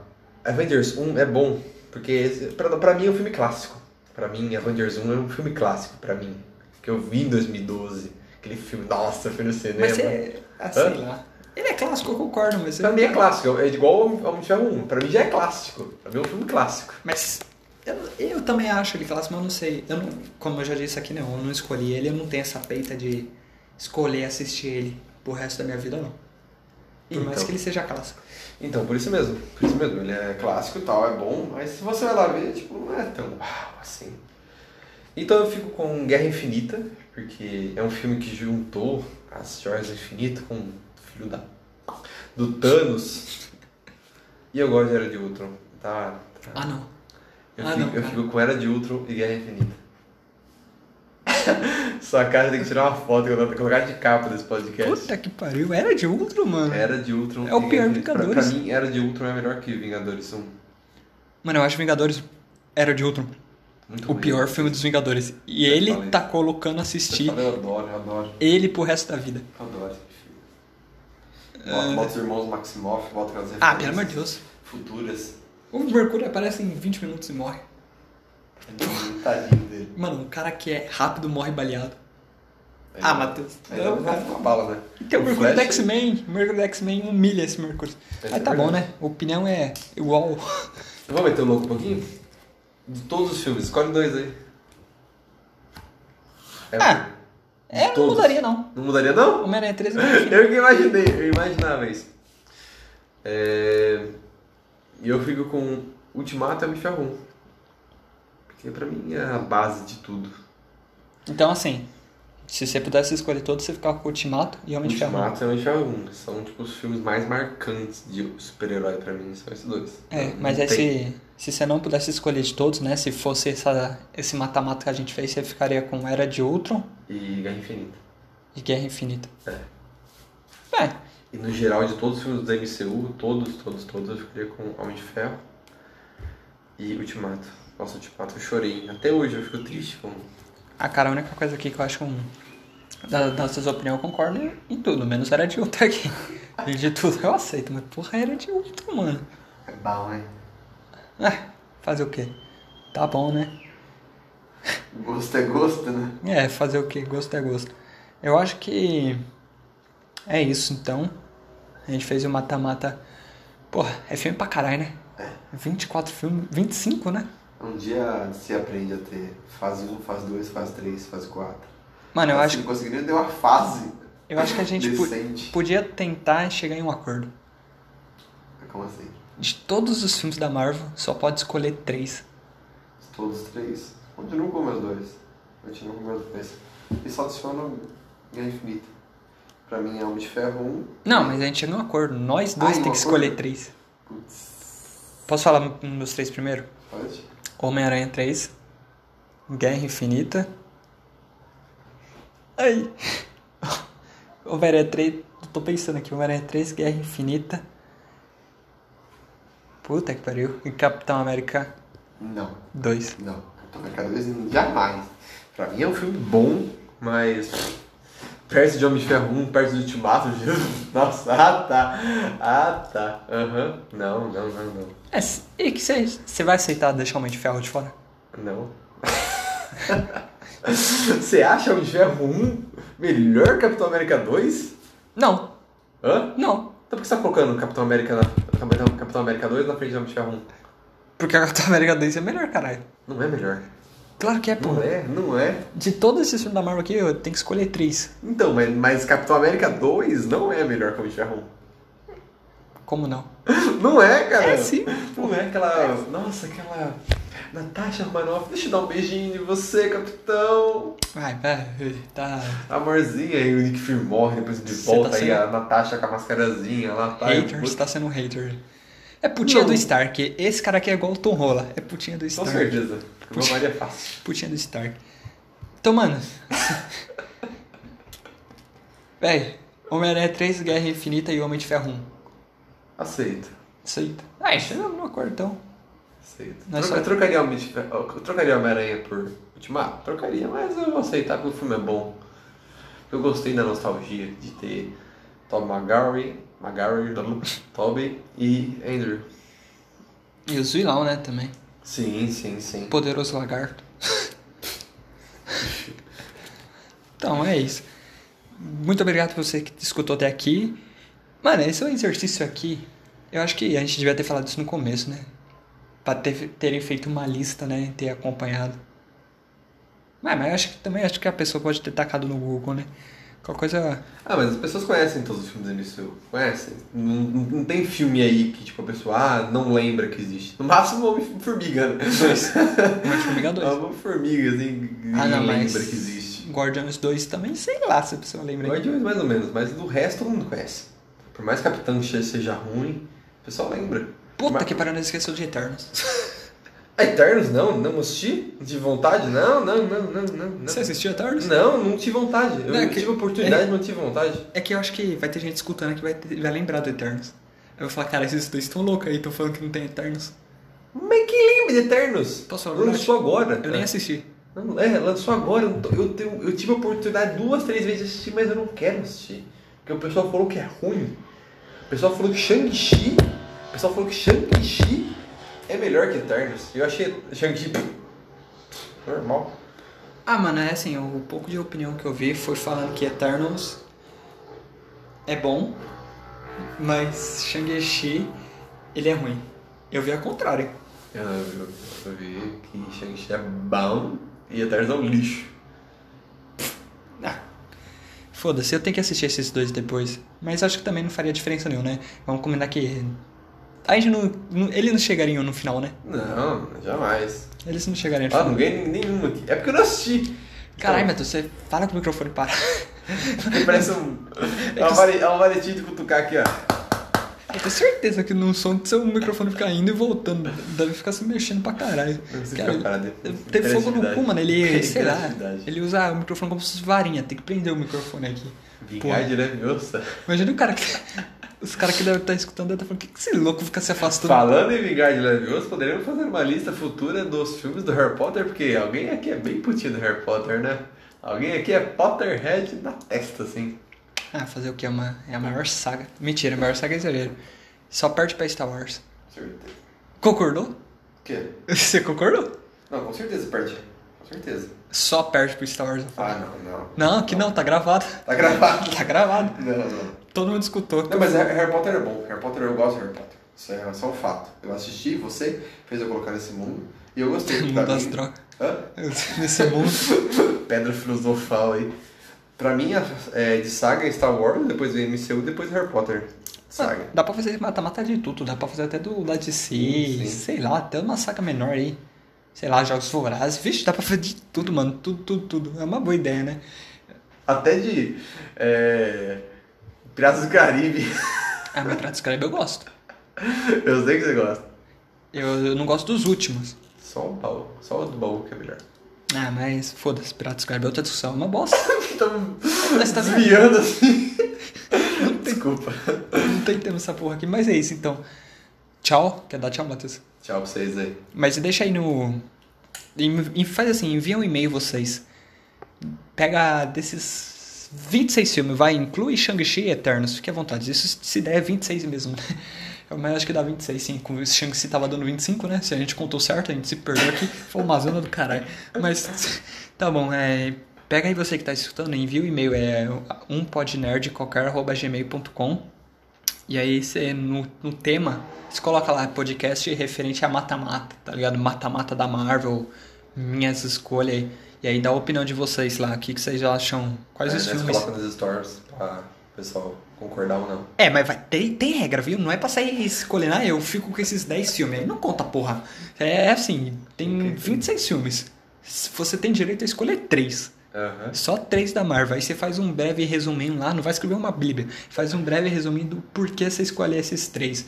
Avengers 1 é bom, porque pra, pra mim é um filme clássico. Pra mim, Avengers 1 é um filme clássico, pra mim. Que eu vi em 2012. Aquele filme, nossa, fui no cinema. Mas você. Ah, sei Hã? lá. Ele é clássico, eu concordo, mas. Pra mim é clássico, é igual ao Homem de Ferro 1. Pra mim já é clássico. Pra mim é um filme clássico. Mas eu, eu também acho ele clássico, mas eu não sei. Eu não, como eu já disse aqui, não, eu não escolhi ele, eu não tenho essa peita de escolher assistir ele pro resto da minha vida, não. Por mais Então. que ele seja clássico. Então, por isso mesmo. Por isso mesmo. Ele é clássico e tal, é bom, mas se você vai lá ver, tipo, não é tão uau, assim. Então eu fico com Guerra Infinita, porque é um filme que juntou as joias do infinito com o filho da... do Thanos. E eu gosto de Era de Ultron. Tá, tá. Ah, não. Eu, Ah, fico, não, eu fico com Era de Ultron e Guerra Infinita. <laughs> Sua cara tem que tirar uma foto que eu vou colocar de capa desse podcast. Puta que pariu, era de Ultron, mano. Era de Ultron. É o pior Infinita. Pra- Vingadores. Pra, mim, Era de Ultron é melhor que Vingadores 1. Mano, eu acho Vingadores era de Ultron. Muito O ruim. pior filme dos Vingadores. E Eu ele falei. tá colocando Eu assistir falei, eu adoro, eu adoro. ele pro resto da vida. Eu adoro esse filme. Bota, bota os irmãos Maximoff, bota É. Ah, pelo amor de Deus. Futuras. O Mercúrio aparece em 20 minutos e morre. Tadinho dele. Mano, um cara que é rápido morre baleado. Aí Ah, não- Matheus. Aí Não, vai uma bala, né? Tem o Mercúrio do X-Men. O Mercúrio do X-Men humilha esse Mercúrio. Mas é tá bom, né? A opinião é igual. Vamos meter o louco um pouquinho? De todos os filmes, escolhe dois aí. É, Ah, É, não Todos. mudaria não. Não mudaria, não? Homem-Aranha 3 é <laughs> meu filho. Eu que imaginei, eu imaginava isso. É... E eu fico com Ultimato e Homem de Ferro 1. Porque pra mim é a base de tudo. Então, assim, se você pudesse escolher todos, você ficava com Ultimato e Homem de Ferro. Ultimato e Homem de Ferro 1. São tipo os filmes mais marcantes de super-herói pra mim, são esses dois. É, Não mas aí tem. se, se você não pudesse escolher de todos, né? Se fosse essa, esse mata-mata que a gente fez, você ficaria com Era de Ultron E Guerra Infinita. e Guerra Infinita. É. É, E no geral, de todos os filmes da MCU, todos, todos, todos, eu ficaria com Homem de Ferro e Ultimato. Nossa, Ultimato eu chorei. Até hoje eu fico triste com. A cara, a única coisa aqui que eu acho um. Das nossas opiniões, eu concordo em, tudo, menos Era de Ultron aqui. E de tudo eu aceito, mas porra, Era de Ultron, mano. É bom, hein? É, fazer o quê? Tá bom, né? Gosto é gosto, né? É, fazer o quê? Gosto é gosto. Eu acho que é isso, então. A gente fez o mata-mata. Porra, é filme pra caralho, né? É. 24 filmes, 25, né? Um dia se aprende a ter fase 1, fase 2, fase 3, fase 4. Mano, eu Se acho, não conseguir nem ter uma fase eu acho que a gente podia tentar chegar em um acordo. Como assim? De todos os filmes da Marvel, só pode escolher três. Todos os três. Continuo com meus dois. Continuo com meus dois. E só adiciono Guerra Infinita. Pra mim é Homem de Ferro 1. Não, mas a gente chega em um acordo. Nós dois Ah, em tem um que escolher acordo? três. Putz. Posso falar meus três primeiro? Pode? Homem-Aranha 3, Guerra Infinita. Ai. <laughs> Homem-Aranha 3, tô pensando aqui, Homem-Aranha 3, Guerra Infinita. Puta que pariu. E Capitão América Não. 2. Não. Capitão América 2 jamais. Pra mim é um filme bom, mas. Perto de Homem de Ferro 1, perto do Ultimato, <laughs> nossa, ah tá, ah tá, aham, não, não, não, não, É, e que você vai aceitar deixar o Homem de Ferro de fora? não. <laughs> Você acha Homem de Ferro 1 melhor que Capitão América 2? Não, Hã? não. Então por que você tá colocando Capitão América, na, Capitão América 2 na frente de Homem de Ferro 1? Porque a Capitão América 2 é melhor, caralho. Não é melhor. Claro que é, pô. Não é, não é. De todos esses filmes da Marvel aqui, eu tenho que escolher três. Então, mas, mas Capitão América 2 não é melhor que de Ferro Como não? 1. <laughs> Não é, cara. É sim. Não é aquela. Nossa, aquela. Natasha Romanoff, deixa eu dar um beijinho de você, capitão. Vai, vai, tá. Amorzinha, aí o Nick Fury morre, depois de volta tá aí sendo- a Natasha com a mascarazinha lá, tá? Hater, você tá sendo um hater. É putinha Não. do Stark. Esse cara aqui é igual o Tom Rola. É putinha do Com Stark. certeza. Meu marido é fácil. Putinha do Stark. Então, mano. <laughs> Véi, Homem-Aranha 3, Guerra Infinita e Homem de Ferro 1. Aceito. Aceita. Ah, chegamos no acordo então. Aceito. É Troca- só- Eu trocaria Homem de Ferro- eu trocaria Homem-Aranha por Ultimato? Trocaria, mas eu vou aceitar porque o filme é bom. Eu gostei da nostalgia de ter Tom Maguire, Maguire, Tobey e Andrew. E o Zuilão, né, também. Sim, sim, sim. Poderoso Lagarto. então, é isso. Muito obrigado por você que escutou até aqui. Mano, esse é um exercício aqui. Eu acho que a gente devia ter falado isso no começo, né? Pra ter, terem feito uma lista, né? Ter acompanhado. Mas, mas eu acho que também acho que a pessoa pode ter tacado no Google, né? Qualquer coisa. Ah, mas as pessoas conhecem todos os filmes do MCU. Conhecem? Não, não, tem filme aí que tipo, a pessoa ah, não lembra que existe. No máximo, Homem-Formiga, né? Homem-Formiga 2. É uma formiga, assim, Ah, não, ninguém mas. lembra que existe. Guardiões 2 também, sei lá se a pessoa lembra. Guardiões mais ou menos, mas do resto todo mundo conhece. Por mais que Capitão Che seja ruim, o pessoal lembra. Puta Mas- que não esqueceu de Eternos. <laughs> Ah, Eternos não, não assisti? Tive vontade? Não, não, não, não, não. Você assistiu Eternos? Não, não tive vontade. Eu Não, é que- tive oportunidade, mas não tive vontade. É que eu acho que vai ter gente escutando que vai, ter- vai lembrar do Eternos. Eu vou falar, cara, esses dois estão loucos aí, estão falando que não tem Eternos. Mas quem lembra de Eternos? Posso falar a? Lançou agora. Eu nem assisti. Não, É, lançou agora. Eu, eu, eu tive a oportunidade duas, três vezes de assistir, mas eu não quero assistir. Porque o pessoal falou que é ruim. O pessoal falou que Shang-Chi. O pessoal falou que Shang-Chi é melhor que Eternos. Eu achei Shang-Chi normal. Ah, mano, é assim, o pouco de opinião que eu vi foi falando que Eternos é bom, mas Shang-Chi, ele é ruim. Eu vi ao contrário. Eu, eu, eu vi que Shang-Chi é bom e Eternos é um lixo. Ah, foda-se, eu tenho que assistir esses dois depois. Mas acho que também não faria diferença nenhuma, né? Vamos combinar que... A gente não, não- Eles não chegariam no final, né? Não, jamais. Eles não chegariam no Ah, final. não ganhei nenhuma aqui. É porque eu não assisti. Caralho, Matheus, você fala com o microfone para. Parece um. <laughs> É uma vare- é varetinha de cutucar aqui, ó. Eu tenho certeza que no som do seu microfone fica indo e voltando. Deve ficar se mexendo pra caralho. Cara, fica parado. Teve fogo no cu, mano. Ele, <laughs> sei lá, ele usa o microfone como se fosse varinha. Tem que prender o microfone aqui. Vingar de Leviosa. Imagina o cara que. Os caras que devem estar escutando devem estar falando: o que, que esse louco fica se afastando? Falando em Vingar de Leviosa, poderíamos fazer uma lista futura dos filmes do Harry Potter, porque alguém aqui é bem putinho do Harry Potter, né? Alguém aqui é Potterhead na testa, assim. Ah, fazer o que? É, uma, é a maior saga. Mentira, a maior saga é exagero. Só perde pra Star Wars. Certeza. Concordou? O quê? <laughs> Você concordou? Não, com certeza perde. Com certeza. Só perde pro Star Wars. Ah, não, não. Não, que não, tá gravado. Tá gravado. <laughs> Tá gravado. Não, não. Todo mundo escutou. Não, mas Harry Harry Potter é bom. Harry Potter eu gosto de Harry Potter. Isso é só um fato. Eu assisti, você fez eu colocar nesse mundo e eu gostei. <laughs> Mundo das mim- drogas. Hã? <laughs> Nesse mundo. Pedra filosofal aí. Pra mim, é, de saga é Star Wars, depois vem MCU, depois Harry Potter. Saga. Dá pra fazer mata-mata de tudo. Dá pra fazer até do da DC. Sim, sim. Sei lá, até uma saga menor aí. Sei lá, jogos vorazes. Vixe, dá pra fazer de tudo, mano. Tudo, tudo, tudo. É uma boa ideia, né? Até de. É, Piratas do Caribe. <laughs> Ah, mas Piratas do Caribe eu gosto. eu sei que você gosta. Eu, eu não gosto dos últimos. Só o baú. Só o do baú que é melhor. Ah, mas foda-se, Piratas do Caribe é outra discussão. É uma bosta. <laughs> Estamos tá desviando assim. Desculpa. Não tem tema essa porra aqui. Mas é isso, então. Tchau. Quer dar tchau, Matheus? Tchau pra vocês aí. Mas deixa aí no. Faz assim, envia um e-mail vocês. Pega desses 26 filmes, vai, inclui Shang-Chi e Eternos, fique à vontade. Isso se der é 26 mesmo. <laughs> Mas acho que dá 26, sim. Com o Shang-Chi tava dando 25, né? Se a gente contou certo, a gente se perdeu aqui. Foi uma zona do caralho. Mas tá bom, é. Pega aí você que tá escutando, envia o e-mail, é umpodnerdqualquer.gmail.com e aí você, no, no tema, você coloca lá podcast referente a mata-mata, tá ligado? Mata-mata da Marvel, minhas escolhas. E aí dá a opinião de vocês lá, o que, que vocês acham, quais É, os nós filmes. coloca nos stories pra o pessoal concordar ou não. É, mas vai, tem, tem regra, viu? Não é pra sair escolhendo, ah, eu fico com esses 10 filmes. Aí não conta, porra. É assim, tem 26 filmes. Você tem direito a escolher 3. Aham. Só três da Marvel. Aí você faz um breve resuminho lá, não vai escrever uma bíblia. Faz um breve resuminho do porquê você escolhe esses três.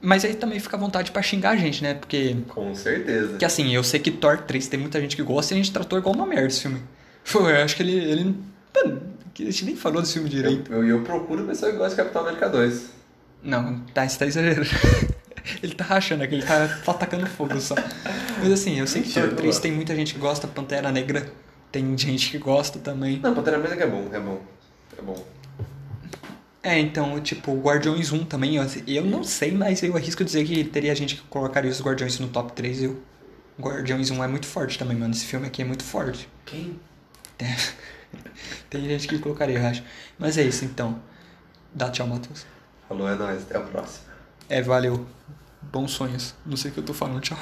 Mas aí também fica à vontade pra xingar a gente, né? Porque, Com certeza. que assim, eu sei que Thor 3 tem muita gente que gosta e a gente tratou igual uma merda esse filme. <laughs> Eu acho que ele. ele mano, a gente nem falou desse filme direito. Eu, eu, eu procuro pessoa que gosta de Capitão América 2. Não, tá, você tá exagerando. <laughs> ele tá rachando aqui, ele tá só atacando fogo só. Mas assim, eu sei que Thor 3 não. tem muita gente que gosta, Pantera Negra tem gente que gosta também. Não, Pantera Negra é bom, é bom. É bom. É, então, tipo, Guardiões 1 também, eu, eu não sei, mas eu arrisco dizer que teria gente que colocaria os Guardiões no top 3. Eu. Guardiões 1 é muito forte também, mano. Esse filme aqui é muito forte. Quem? Tem, <laughs> tem gente que colocaria, eu acho. Mas é isso, então. Dá tchau, Matheus. Falou, é nóis. Até a próxima. É, valeu. Bons sonhos. Não sei o que eu tô falando, tchau.